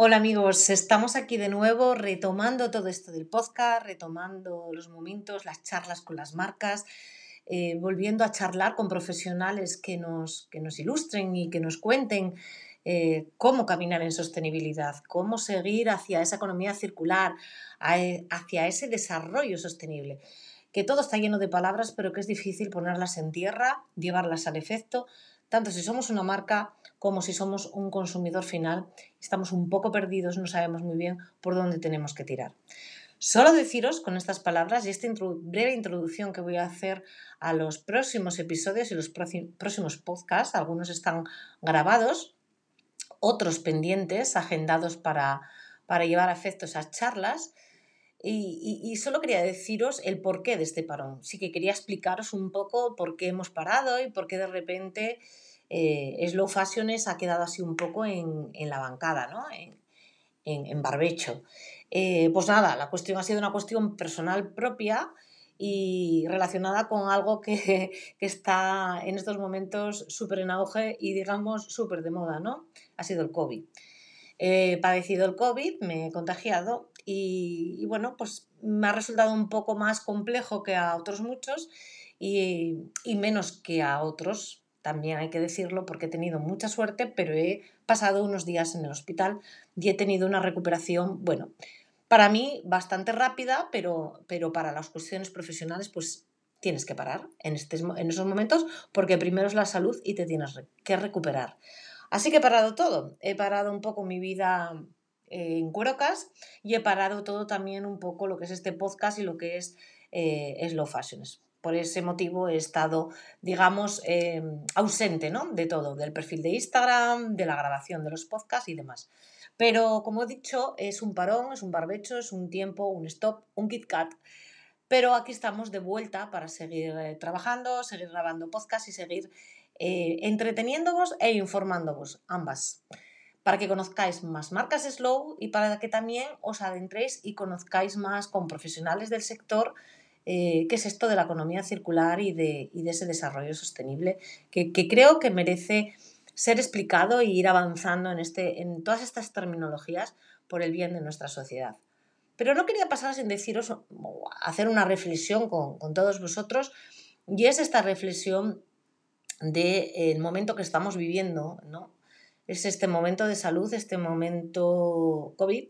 Hola amigos, estamos aquí de nuevo retomando todo esto del podcast, retomando los momentos, las charlas con las marcas, eh, volviendo a charlar con profesionales que nos, que nos ilustren y que nos cuenten eh, cómo caminar en sostenibilidad, cómo seguir hacia esa economía circular, hacia ese desarrollo sostenible. Que todo está lleno de palabras, pero que es difícil ponerlas en tierra, llevarlas al efecto, tanto si somos una marca como si somos un consumidor final. Estamos un poco perdidos, no sabemos muy bien por dónde tenemos que tirar. Solo deciros con estas palabras y esta breve introducción que voy a hacer a los próximos episodios y los próximos podcasts, algunos están grabados, otros pendientes, agendados para, para llevar a efecto esas charlas. Y, y, solo quería deciros el porqué de este parón. Sí que quería explicaros un poco por qué hemos parado y por qué de repente eh, Slow Fashions ha quedado así un poco en, la bancada, ¿no? en, en, barbecho. Eh, pues nada, la cuestión ha sido una cuestión personal propia y relacionada con algo que, que está en estos momentos súper en auge y digamos súper de moda, ¿no? Ha sido el COVID. He padecido el COVID, me he contagiado y, bueno, pues me ha resultado un poco más complejo que a otros muchos y, y menos que a otros, también hay que decirlo porque he tenido mucha suerte, pero he pasado unos días en el hospital y he tenido una recuperación, bueno, para mí bastante rápida, pero, pero para las cuestiones profesionales, pues tienes que parar en, en esos momentos porque primero es la salud y te tienes que recuperar. Así que he parado todo. He parado un poco mi vida en Cuerocas y he parado todo también un poco lo que es este podcast y lo que es eh, Slow Fashions. Por ese motivo he estado, digamos, eh, ausente ¿no? de todo, del perfil de Instagram, de la grabación de los podcasts y demás. Pero como he dicho, es un parón, es un barbecho, es un tiempo, un stop, un Kit Kat. Pero aquí estamos de vuelta para seguir eh, trabajando, seguir grabando podcasts y seguir eh, entreteniéndoos e informándoos, ambas. Para que conozcáis más marcas Slow y para que también os adentréis y conozcáis más con profesionales del sector eh, qué es esto de la economía circular y de, ese desarrollo sostenible que, creo que merece ser explicado e ir avanzando en, este, en todas estas terminologías por el bien de nuestra sociedad. Pero no quería pasar sin deciros, hacer una reflexión con, todos vosotros, y es esta reflexión del momento que estamos viviendo, ¿no? Es este momento de salud, este momento COVID,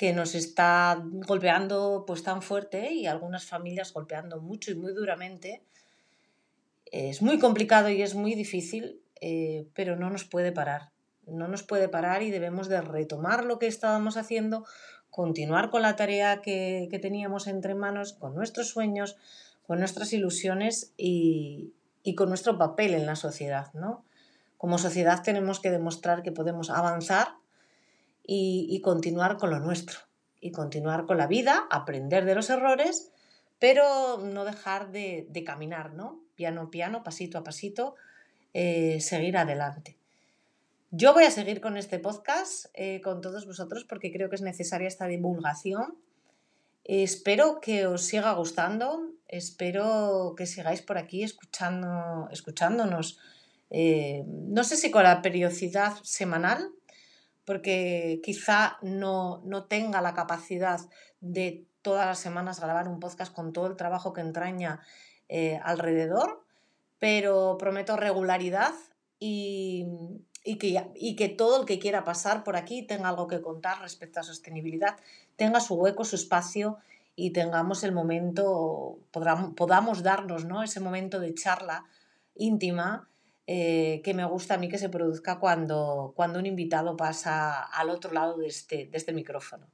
que nos está golpeando pues tan fuerte y algunas familias golpeando mucho y muy duramente. Es muy complicado y es muy difícil, eh, pero no nos puede parar. No nos puede parar y debemos de retomar lo que estábamos haciendo, continuar con la tarea que, teníamos entre manos, con nuestros sueños, con nuestras ilusiones y, y con nuestro papel en la sociedad. ¿no? Como sociedad tenemos que demostrar que podemos avanzar y, continuar con lo nuestro y continuar con la vida, aprender de los errores, pero no dejar de, caminar, ¿no? Piano piano, pasito a pasito, eh, seguir adelante. Yo voy a seguir con este podcast eh, con todos vosotros porque creo que es necesaria esta divulgación. Espero que os siga gustando, espero que sigáis por aquí escuchando, escuchándonos. Eh, no sé si con la periodicidad semanal, porque quizá no, tenga la capacidad de todas las semanas grabar un podcast con todo el trabajo que entraña eh, alrededor, pero prometo regularidad y, que, y, que, todo el que quiera pasar por aquí tenga algo que contar respecto a sostenibilidad, tenga su hueco, su espacio y tengamos el momento, podamos, darnos ¿no? ese momento de charla íntima eh, que me gusta a mí que se produzca cuando, cuando un invitado pasa al otro lado de este, de este micrófono.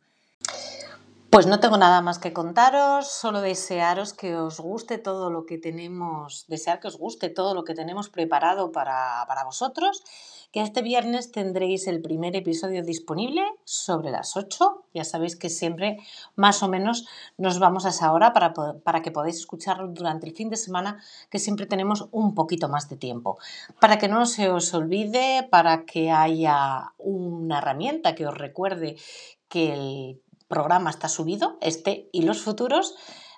Pues no tengo nada más que contaros, solo desearos que os guste todo lo que tenemos, desear que os guste todo lo que tenemos preparado para, para vosotros que este viernes tendréis el primer episodio disponible sobre las 8. Ya sabéis que siempre más o menos nos vamos a esa hora para, para que podáis escucharlo durante el fin de semana, que siempre tenemos un poquito más de tiempo. Para que no se os olvide, para que haya una herramienta que os recuerde que el programa está subido, este y los futuros,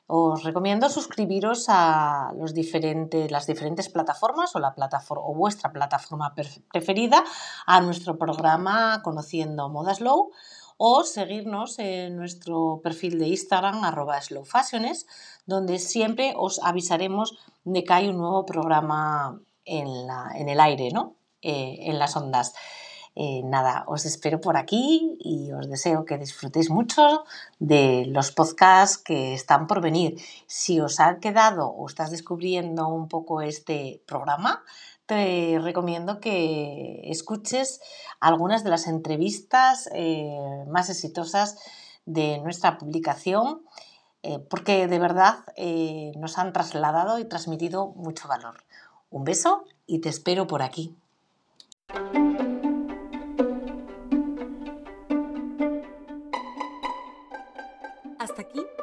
os recomiendo suscribiros a los diferentes, las diferentes plataformas o, la plataforma, o vuestra plataforma preferida a nuestro programa Conociendo Moda Slow o seguirnos en nuestro perfil de Instagram arroba donde siempre os avisaremos de que hay un nuevo programa en, la, en el aire, ¿no? Eh, en las ondas. Eh, nada, os espero por aquí y os deseo que disfrutéis mucho de los podcasts que están por venir. Si os ha quedado o estás descubriendo un poco este programa, te recomiendo que escuches algunas de las entrevistas eh, más exitosas de nuestra publicación, eh, porque de verdad nos han trasladado y transmitido mucho valor. Un beso y te espero por aquí.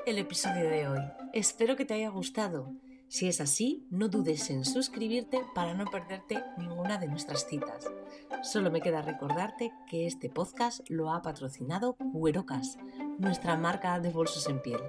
El episodio de hoy. Espero que te haya gustado. Si es así, no dudes en suscribirte para no perderte ninguna de nuestras citas. Solo me queda recordarte que este podcast lo ha patrocinado Cuerocas, nuestra marca de bolsos en piel.